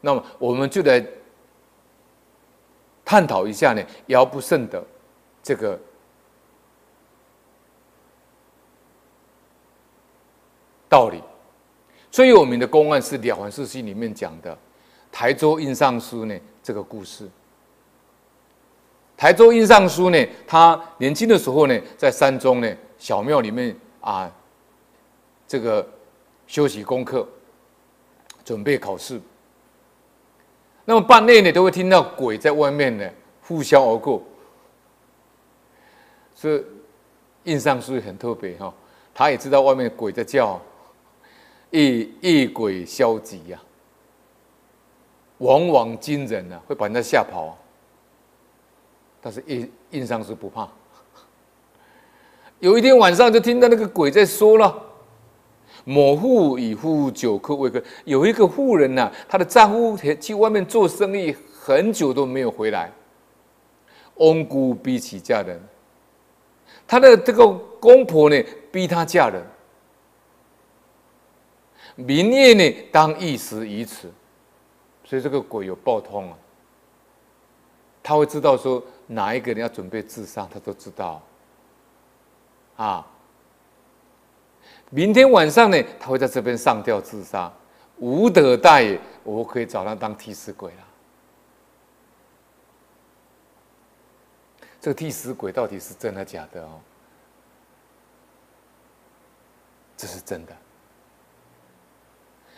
那么我们就来探讨一下呢，遥不胜的这个道理。最有名的公案是《了凡四训》里面讲的台州印尚书呢这个故事。台州印尚书呢，他年轻的时候呢，在山中呢小庙里面啊，这个休息功课，准备考试。那么半夜呢，都会听到鬼在外面呢呼啸而过。所以印尚书很特别哈，他也知道外面鬼在叫，夜夜鬼消极呀，往往惊人啊，会把人家吓跑。但是印印尚书不怕。有一天晚上，就听到那个鬼在说了：“某户以夫久客未归。”有一个妇人呐、啊，她的丈夫去外面做生意很久都没有回来，翁姑逼其嫁人。她的这个公婆呢，逼她嫁人。明夜呢，当一时已迟，所以这个鬼有报通啊。他会知道说。哪一个人要准备自杀，他都知道。啊，明天晚上呢，他会在这边上吊自杀，无德大爷，我可以找他当替死鬼了。这个替死鬼到底是真的假的哦？这是真的。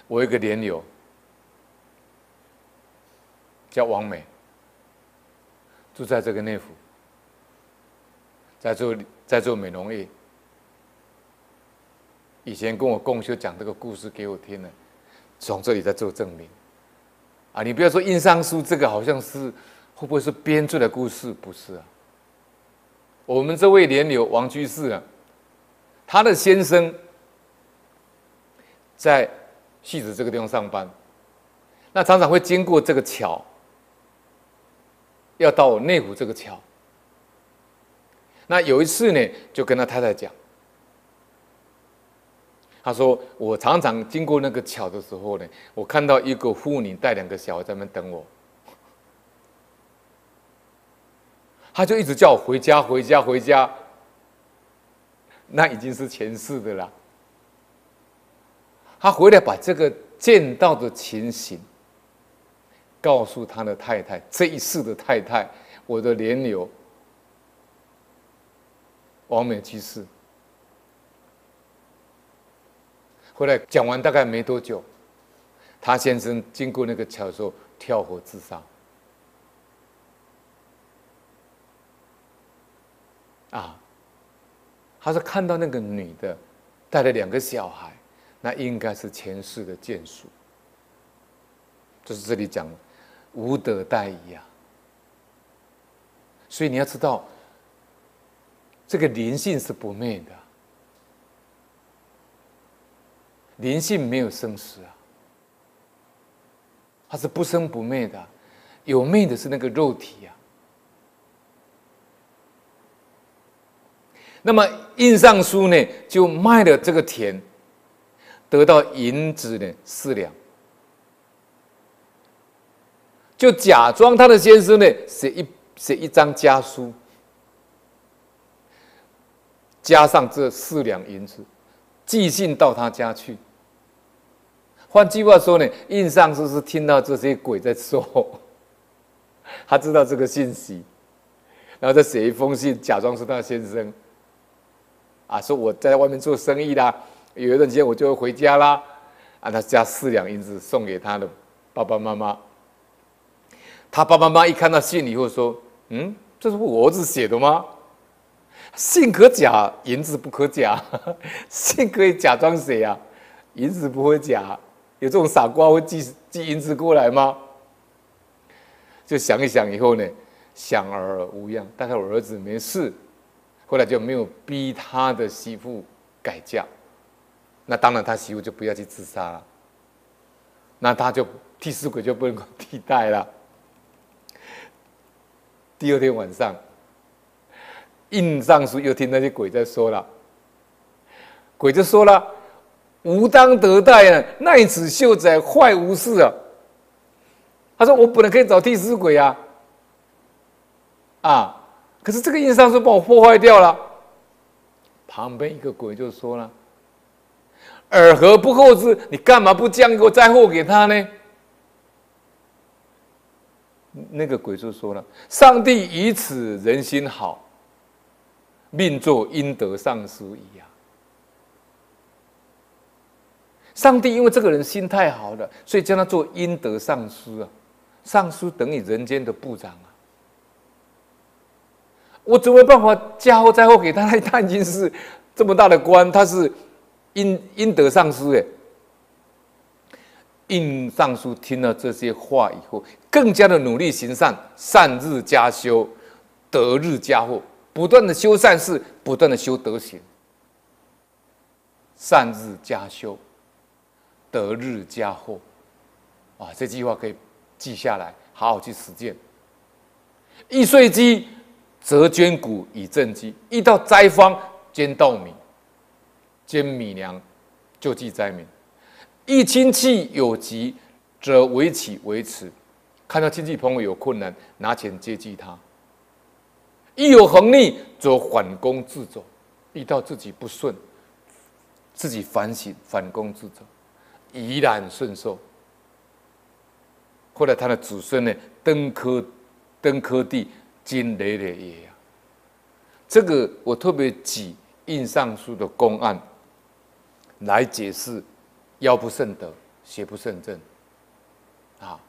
我有一个莲友叫王美。住在这个内府，在做在做美容业。以前跟我共修讲这个故事给我听了，从这里在做证明。啊，你不要说印上书这个好像是会不会是编出的故事？不是啊。我们这位莲友王居士啊，他的先生在戏子这个地方上班，那常常会经过这个桥。要到内湖这个桥，那有一次呢，就跟他太太讲，他说：“我常常经过那个桥的时候呢，我看到一个妇女带两个小孩在那等我，他就一直叫我回家，回家，回家。那已经是前世的了。他回来把这个见到的情形。”告诉他的太太，这一世的太太，我的莲友王美居士。后来讲完大概没多久，他先生经过那个桥时候跳河自杀。啊，他说看到那个女的带了两个小孩，那应该是前世的眷属。就是这里讲。无德大矣啊！所以你要知道，这个灵性是不灭的，灵性没有生死啊，它是不生不灭的，有灭的是那个肉体呀。那么印尚书呢，就卖了这个田，得到银子呢四两。就假装他的先生呢，写一写一张家书，加上这四两银子，寄信到他家去。换句话说呢，印尚书是听到这些鬼在说，他知道这个信息，然后再写一封信，假装是他先生，啊，说我在外面做生意啦，有一段时间我就会回家啦，啊，他加四两银子送给他的爸爸妈妈。他爸爸妈妈一看到信以后说：“嗯，这是我儿子写的吗？信可假，银子不可假。信可以假装写啊，银子不会假。有这种傻瓜会寄寄银子过来吗？”就想一想以后呢，想而无恙。但是我儿子没事，后来就没有逼他的媳妇改嫁。那当然，他媳妇就不要去自杀了。那他就替死鬼就不能够替代了。第二天晚上，印尚书又听那些鬼在说了，鬼就说了：“无当得代啊，奈此秀才坏无事啊！他说：“我本来可以找替死鬼啊，啊，可是这个印上书把我破坏掉了。”旁边一个鬼就说了：“尔何不厚之？你干嘛不降一个灾祸给他呢？”那个鬼就说了：“上帝以此人心好，命作阴德上师一样！上帝因为这个人心太好了，所以叫他做阴德上师啊。上师等于人间的部长啊。我怎么办法加祸灾祸给他？他已经是这么大的官，他是阴阴德上师哎。”印上书听了这些话以后，更加的努力行善，善日加修，德日加厚，不断的修善事，不断的修德行。善日加修，德日加厚，啊，这句话可以记下来，好好去实践。易岁饥，则捐谷以賑饥；遇到灾荒，捐稻米，捐米粮，救济灾民。一亲戚有急，则为乞为持，看到亲戚朋友有困难，拿钱接济他；一有横逆，则反躬自走。遇到自己不顺，自己反省，反躬自走，怡然顺受。后来他的子孙呢，登科登科第，金累累也啊。这个我特别举印尚书的公案来解释。腰不胜德，邪不胜正，啊。